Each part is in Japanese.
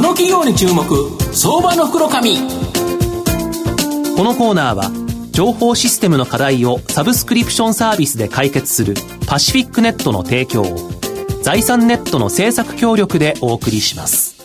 この企業に注目相場の袋紙このコーナーは情報システムの課題をサブスクリプションサービスで解決するパシフィックネットの提供を財産ネットの政策協力でお送りします。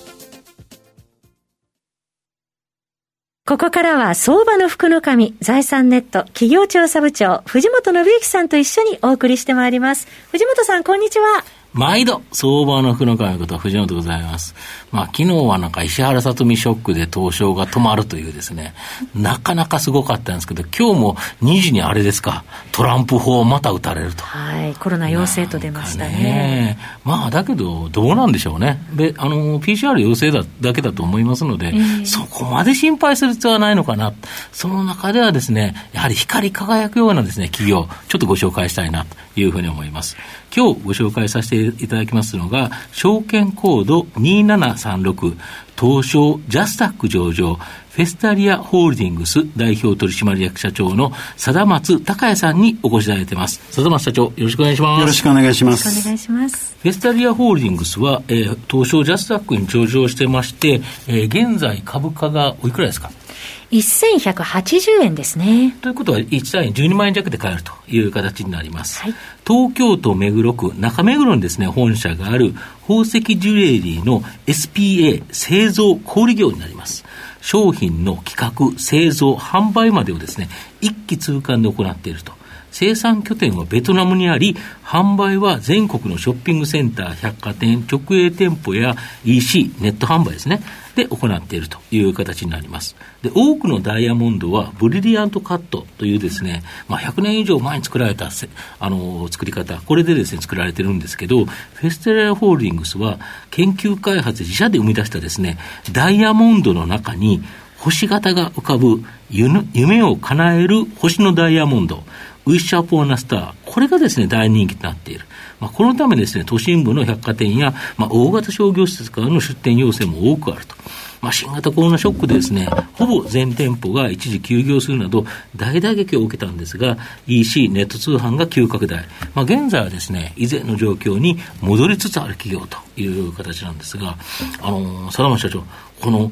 ここからは相場の福の神、財産ネット企業調査部長、藤本信之さんと一緒にお送りしてまいります。藤本さん、こんにちは。毎度、相場の福の神こと藤本でございます。まあ、昨日はなんか石原さとみショックで東証が止まるというですね、なかなかすごかったんですけど、今日も2時にあれですか、トランプ法また打たれると。はい、コロナ陽性と出ましたね。ねまあ、だけど、どうなんでしょうね。で、あの、PCR 陽性だだけだと思いますので、えー、そこまで心配する必要はないのかな。その中ではですね、やはり光り輝くようなですね、企業、ちょっとご紹介したいなというふうに思います。今日ご紹介させていただきますのが、証券コード2736、東証ジャスタック上場、フェスタリアホールディングス代表取締役社長の貞松隆也さんにお越しいただいています。貞松社長、よろしくお願いします。よろしくお願いします。よろしくお願いします。フェスタリアホールディングスは、えー、東証ジャスタックに上場してまして、えー、現在株価がおいくらですか？1180円ですね。ということは、1単位12万円弱で買えるという形になります。はい、東京都目黒区中目黒にですね、本社がある宝石ジュエリーの SPA 製造小売業になります。商品の企画、製造、販売までをですね、一気通貫で行っていると。生産拠点はベトナムにあり、販売は全国のショッピングセンター、百貨店、直営店舗や EC、ネット販売ですね。で行っているという形になります。で、多くのダイヤモンドはブリリアントカットというですね、まあ、100年以上前に作られたあの作り方、これでですね、作られてるんですけど、フェステレアホールディングスは研究開発自社で生み出したですね、ダイヤモンドの中に星型が浮かぶ夢を叶える星のダイヤモンド、ウィッシャーポーナスター、これがですね、大人気となっている。まあ、このためですね、都心部の百貨店や、まあ、大型商業施設からの出店要請も多くあると。まあ、新型コロナショックでですね、ほぼ全店舗が一時休業するなど、大打撃を受けたんですが、EC、ネット通販が急拡大。まあ、現在はですね、以前の状況に戻りつつある企業という形なんですが、あのー、佐山社長、この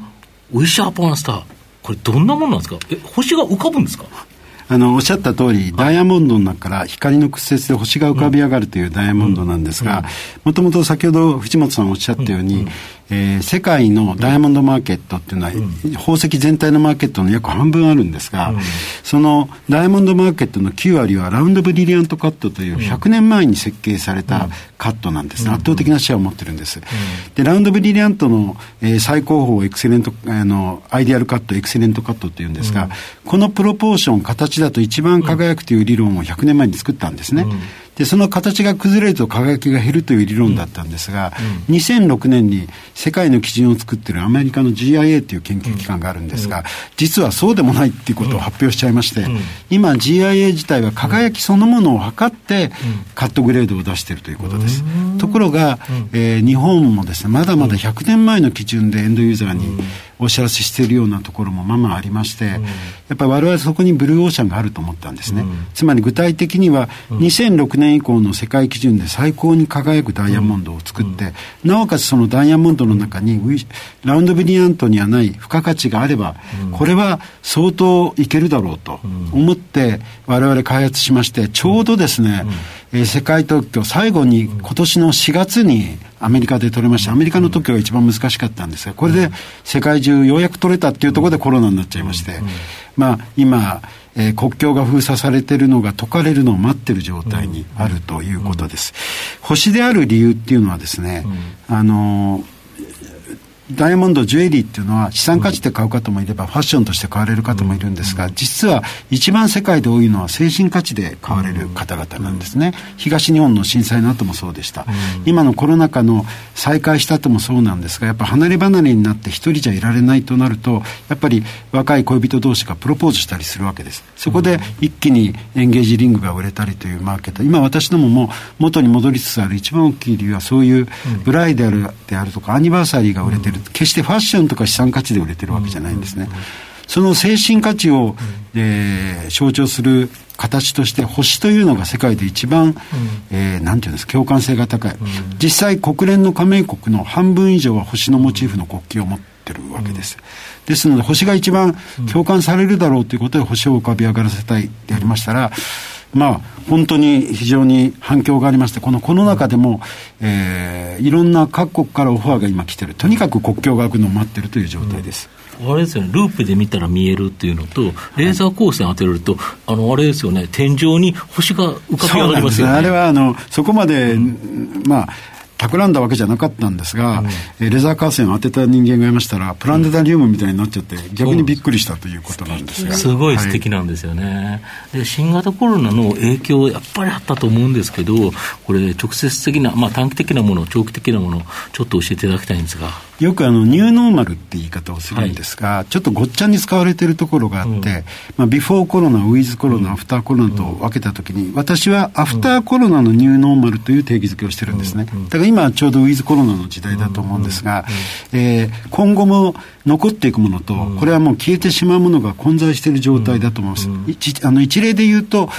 ウィッシャーポーナスター、これどんなものなんですか？え、星が浮かぶんですか？あのおっしゃった通り、ダイヤモンドの中から光の屈折で星が浮かび上がるとい。うダイヤモンドなんですが、もともと先ほど藤本さんおっしゃったように、えー、世界のダイヤモンドマーケットっていうのは、宝石全体のマーケットの約半分あるんですが、そのダイヤモンドマーケットの9割はラウンドブリリアントカットという100年前に設計されたカットなんです、圧倒的なシェアを持ってるんです。で、ラウンドブリリアントの、えー、最高峰エクセレント、あの、アイディアルカット、エクセレントカットっていうんですが、このプロポーション、形だと一番輝くという理論を100年前に作ったんですね。で、その形が崩れると輝きが減るという理論だったんですが、うん、2006年に世界の基準を作っているアメリカの GIA という研究機関があるんですが、実はそうでもないっていうことを発表しちゃいまして、今 GIA 自体は輝きそのものを測ってカットグレードを出しているということです。ところが、えー、日本もですね、まだまだ100年前の基準でエンドユーザーにお知らせしているようなところもままありまして、やっぱり我々そこにブルーオーシャンがあると思ったんですね。つまり具体的には2006年以降の世界基準で最高に輝くダイヤモンドを作って、なおかつそのダイヤモンドの中にラウンドブリアントにはない付加価値があれば、これは相当いけるだろうと思って我々開発しまして、ちょうどですね、えー、世界特許、最後に今年の4月にアメリカで取れました。アメリカの特許が一番難しかったんですが、これで世界中ようやく取れたっていうところでコロナになっちゃいまして、まあ今、えー、国境が封鎖されてるのが解かれるのを待ってる状態にあるということです。星である理由っていうのはですね、あのーダイヤモンドジュエリーっていうのは資産価値で買う方もいればファッションとして買われる方もいるんですが、実は一番世界で多いのは精神価値で買われる方々なんですね。東日本の震災の後もそうでした。今のコロナ禍の再開した後もそうなんですが、やっぱ離れ離れになって一人じゃいられないとなると、やっぱり若い恋人同士がプロポーズしたりするわけです。そこで一気にエンゲージリングが売れたりというマーケット。今私どもも元に戻りつつある一番大きい理由はそういうブライダルであるとかアニバーサリーが売れてる。決してファッションとか資産価値で売れてるわけじゃないんですね。その精神価値を、えー、象徴する形として星というのが世界で一番、うん、えー、なんていうんですか共感性が高い、うん、実際国連の加盟国の半分以上は星のモチーフの国旗を持ってるわけです、うん、ですので星が一番共感されるだろうということで星を浮かび上がらせたいでありましたら、まあ、本当に非常に反響がありまして、このこの中でも、えー、いろんな各国からオファーが今来てる。とにかく国境が開くのを待ってるという状態です。うん、あれですよね、ループで見たら見えるっていうのと、レーザー光線当てると、はい、あの、あれですよね、天井に星が浮かび上がりますよね。あれは、あの、そこまで、うん、まあ、企んだわけじゃなかったんですが、うん、レザーカー線を当てた人間がいましたら、プラネタリウムみたいになっちゃって、逆にびっくりしたということなんですが。すごい素敵なんですよね、はい、で。新型コロナの影響、やっぱりあったと思うんですけど、これ、直接的な、まあ、短期的なもの、長期的なもの、ちょっと教えていただきたいんですが。よくあのニューノーマルって言い方をするんですが、はい、ちょっとごっちゃに使われているところがあって、うん、まあ、ビフォーコロナ、ウィズコロナ、アフターコロナと分けたときに、私はアフターコロナのニューノーマルという定義づけをしてるんですね。だから今ちょうどウィズコロナの時代だと思うんですが、えー、今後も残っていくものと、これはもう消えてしまうものが混在している状態だと思います。一あの一例で言うと、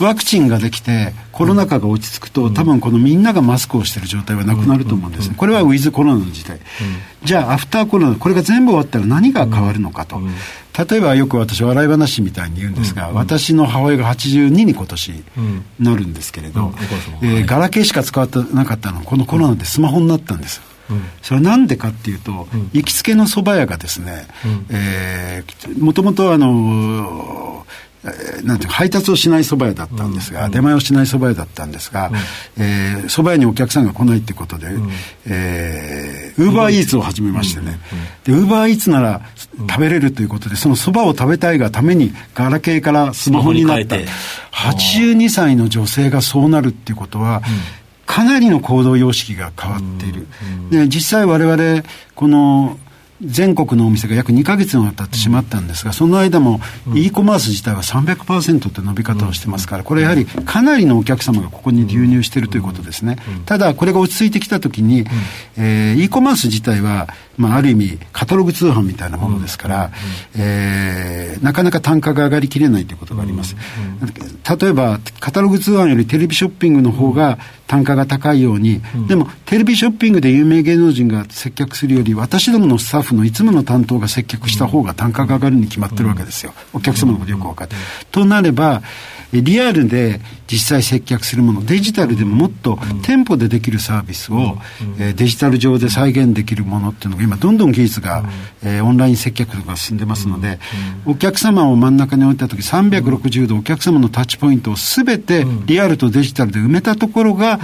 ワクチンができて、コロナ禍が落ち着くと、多分このみんながマスクをしている状態はなくなると思うんですね。これはウィズコロナの時代。じゃあ、アフターコロナ、これが全部終わったら何が変わるのかと。例えばよく私、笑い話みたいに言うんですが、私の母親が82に今年なるんですけれど、えガラケーしか使ってなかったのこのコロナでスマホになったん。です。それはなんでかっていうと、行きつけの蕎麦屋がですね、えもともとあのなんていう配達をしない蕎麦屋だったんですが、出前をしない蕎麦屋だったんですが、えー、蕎麦屋にお客さんが来ないってことで、えー、ウーバーイーツを始めましてね、で、ウーバーイーツなら食べれるということで、その蕎麦を食べたいがために、ガラケーからスマホになった。82歳の女性がそうなるっていうことは、かなりの行動様式が変わっている。で、実際我々、この、全国のお店が約2か月にわたってしまったんですが、その間も e コマース自体は300%って伸び方をしてますから、これやはりかなりのお客様がここに流入しているということですね。ただ、これが落ち着いてきたときに、えー、e コマース自体は、まあ、ある意味、カタログ通販みたいなものですから、えー、なかなか単価が上がりきれないということがあります。例えば、カタログ通販よりテレビショッピングの方が単価が高いように、でも、テレビショッピングで有名芸能人が接客するより、私どものスタッフフのいつもの担当が接客した方が単価が上がるに決まってるわけですよ。お客様のことよく分かって。となれば、リアルで実際接客するもの、デジタルでももっと店舗でできるサービスを、えデジタル上で再現できるものっていうのが今どんどん技術が、えオンライン接客とか進んでますので、お客様を真ん中に置いた時360度お客様のタッチポイントを全てリアルとデジタルで埋めたところが、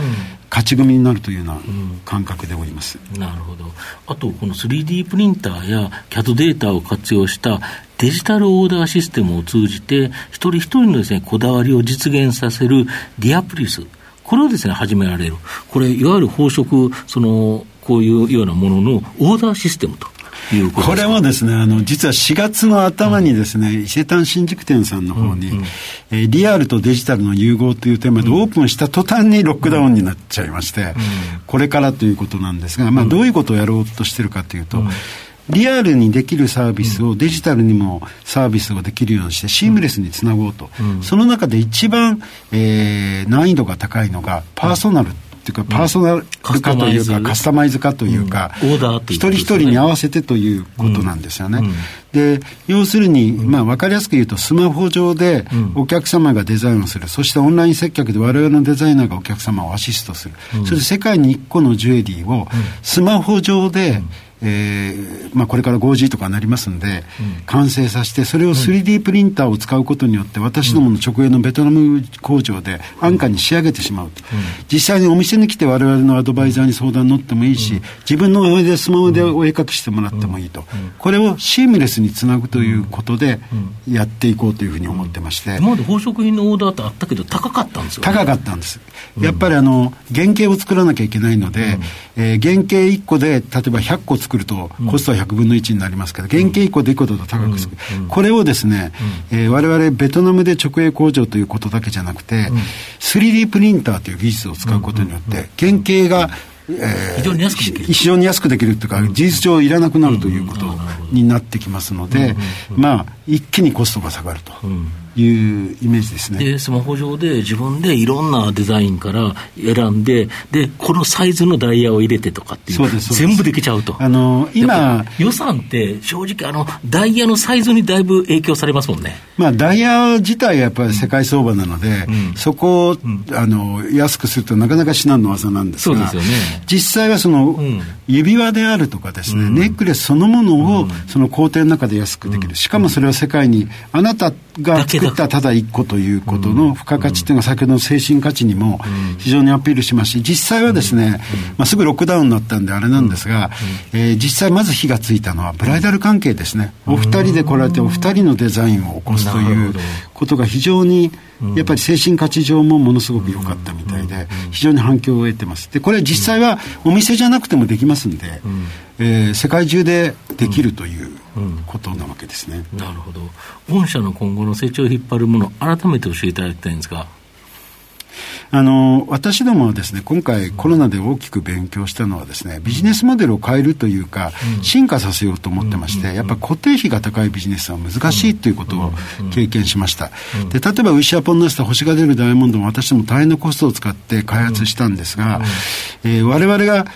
勝ち組になるというような感覚でおります、うん、なるほど、あとこの 3D プリンターや CAD データを活用したデジタルオーダーシステムを通じて、一人一人のです、ね、こだわりを実現させるディアプリス、これをですね、始められる。これ、いわゆる宝飾、その、こういうようなもののオーダーシステムと。これもですね、あの、実は4月の頭にですね、うん、伊勢丹新宿店さんの方に、うんうん、えー、リアルとデジタルの融合というテーマでオープンした途端にロックダウンになっちゃいまして、うん、これからということなんですが、まあ、どういうことをやろうとしてるかというと、リアルにできるサービスをデジタルにもサービスをできるようにしてシームレスにつなごうと、その中で一番、えー、難易度が高いのがパーソナルっていうか、パーソナル化というか、カスタマイズ。化というか、一人一人に合わせてということなんですよね。で、要するに、まあ、わかりやすく言うと、スマホ上でお客様がデザインをする、そしてオンライン接客で我々のデザイナーがお客様をアシストする、それで世界に1個のジュエリーをスマホ上で、えーまあ、これから 5G とかになりますんで、うん、完成させて、それを 3D プリンターを使うことによって、私どもの直営のベトナム工場で安価に仕上げてしまうと、うん、実際にお店に来て、われわれのアドバイザーに相談乗ってもいいし、うん、自分の上でスマホでお絵描きしてもらってもいいと、これをシームレスにつなぐということで、やっていこうというふうに思ってまして。今まで宝飾品のオーダーってあったけど、高かったんですよ、ね、高かったんです。やっぱりあの原型を作らなきゃいけないので、えー、原型1個で例えば100個作るとコストは100分の1になりますから、原型1個で1個だと高くする、これをですね、えー、我々ベトナムで直営工場ということだけじゃなくて、3D プリンターという技術を使うことによって、原型がえー、非常に安くできる。非常に安くできるというか、事実上いらなくなるということになってきますので、まあ、一気にコストが下がると。いうイメージですね。で、スマホ上で自分でいろんなデザインから選んで、で、このサイズのダイヤを入れてとかっていう、う全部できちゃうと。あの、今、予算って正直あの、ダイヤのサイズにだいぶ影響されますもんね。まあ、ダイヤ自体はやっぱり世界相場なので、うん、そこを、うん、あの、安くするとなかなか至難の技なんですが、そうですよね、実際はその、うん、指輪であるとかですね、ネックレスそのものを、その工程の中で安くできる。しかもそれは世界に、あなたが作ったただ一個ということの付加価値っていうのが先ほどの精神価値にも非常にアピールしますし、実際はですね、まあ、すぐロックダウンになったんであれなんですが、えー、実際まず火がついたのはブライダル関係ですね。お二人で来られてお二人のデザインを起こすということが非常にやっぱり精神価値上もものすごく良かったみたいで、非常に反響を得てます。で、これ実際はお店じゃなくてもできますんで、えー、世界中でできるということなわけですね。なるほど。御社の今後の成長を引っ張るもの、改めて教えていただきたいんですが。あの私どもはですね今回コロナで大きく勉強したのはですねビジネスモデルを変えるというか、進化させようと思ってまして、やっぱ固定費が高いビジネスは難しいということを経験しました、で例えばウィシアポンナスタ星が出るダイヤモンドも私ども大変なコストを使って開発したんですが、えー、我々が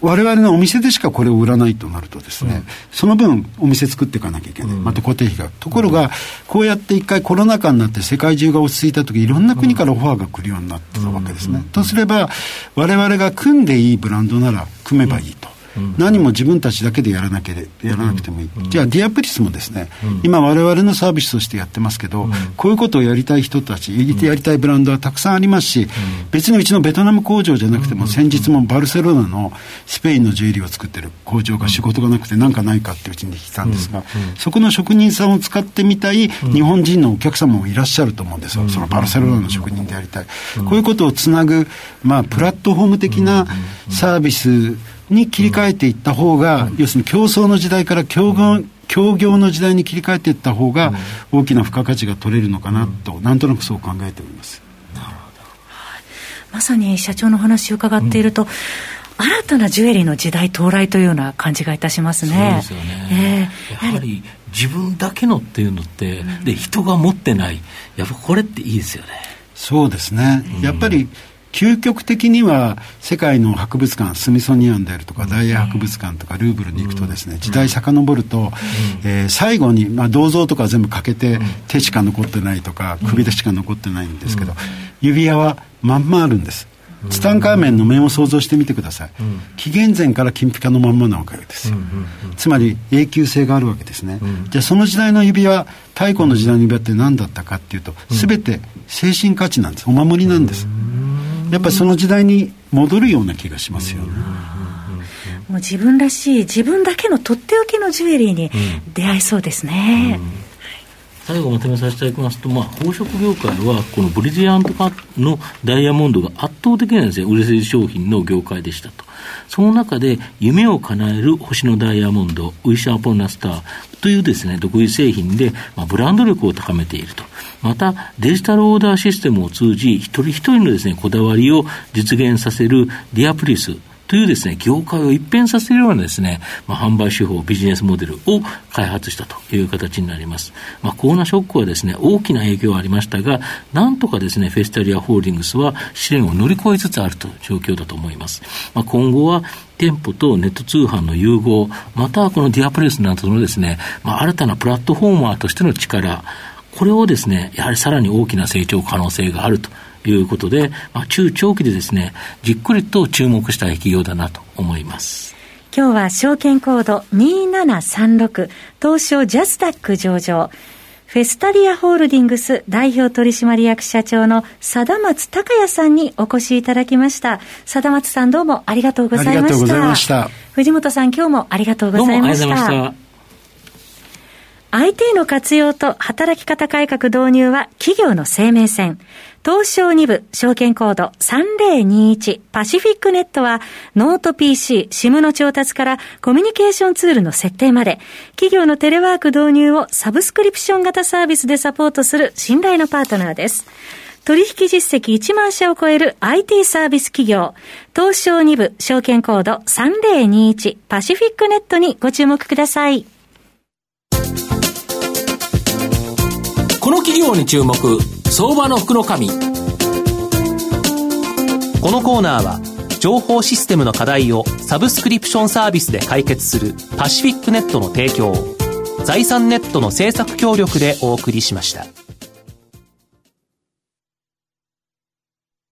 我々のお店でしかこれを売らないとなるとですね、うん、その分お店作っていかなきゃいけない、うん、また固定費が。ところがこうやって一回コロナ禍になって世界中が落ち着いた時いろんな国からオファーが来るようになってたわけですね、とすれば我々が組んでいいブランドなら組めばいいと、何も自分たちだけでやらなけれやらなくてもいい、じゃあディアプリスもですね、今我々のサービスとしてやってますけど、こういうことをやりたい人たちやりたいブランドはたくさんありますし、別にうちのベトナム工場じゃなくても、先日もバルセロナのスペインのジュエリーを作ってる工場が仕事がなくて何かないかってうちに来たんですが、そこの職人さんを使ってみたい日本人のお客様もいらっしゃると思うんですよ、そのバルセロナの職人でやりたい、こういうことをつなぐ、まあ、プラットフォーム的なサービスに切り替えていった方が、要するに競争の時代から競合、協業の時代に切り替えていった方が、大きな付加価値が取れるのかなと、なんとなくそう考えております。なるほど。まさに社長の話を伺っていると、うん新たなジュエリーの時代到来というような感じがいたしますね。そうですよね。えー、やはり自分だけのっていうのって、うん、で人が持ってない、やっぱこれっていいですよね。そうですね。やっぱり究極的には世界の博物館スミソニアンであるとか大英博物館とかルーブルに行くとですね時代遡ると、えー、最後に、まあ、銅像とか全部欠けて手しか残ってないとか首でしか残ってないんですけど指輪はまんまあるんです。ツタンカーメンの面を想像してみてください、紀元前から金ピカのまんまなわけです。よ、つまり永久性があるわけですね、じゃあその時代の指輪太古の時代の指輪って何だったかっていうと全て精神価値なんです。お守りなんです、やっぱりその時代に戻るような気がしますよね。もう自分らしい自分だけのとっておきのジュエリーに出会えそうですね。最後まとめさせていただきますと、まあ、宝飾業界は、このブリリアントパのダイヤモンドが圧倒的なですね、売れ筋商品の業界でしたと。その中で、夢を叶える星のダイヤモンド、ウィシャーポンナスターというですね、独自製品で、まあ、ブランド力を高めていると。また、デジタルオーダーシステムを通じ、一人一人のですね、こだわりを実現させるディアプリス、というですね、業界を一変させるようなですね、まあ、販売手法、ビジネスモデルを開発したという形になります。まあ、コロナーショックはですね、大きな影響はありましたが、なんとかですね、フェスタリアホールディングスは試練を乗り越えつつあるという状況だと思います。まあ、今後は店舗とネット通販の融合、またはこのディアプレスなどのですね、まあ、新たなプラットフォーマーとしての力、これをですね、やはりさらに大きな成長可能性があるということで、まあ、中長期でですね、じっくりと注目したい企業だなと思います。今日は証券コード2736東証ジャスダック上場フェスタリアホールディングス代表取締役社長の貞松隆也さんにお越しいただきました。貞松さんどうもありがとうございました。ありがとうございました。藤本さん今日もありがとうございました。どうもありがとうございました。IT の活用と働き方改革導入は企業の生命線。東証2部証券コード3021パシフィックネットはノート PC、SIM の調達からコミュニケーションツールの設定まで。企業のテレワーク導入をサブスクリプション型サービスでサポートする信頼のパートナーです。取引実績1万社を超える IT サービス企業、東証2部証券コード3021パシフィックネットにご注目ください。この企業に注目、相場の福の神。このコーナーは、情報システムの課題をサブスクリプションサービスで解決するパシフィックネットの提供、財産ネットの制作協力でお送りしました。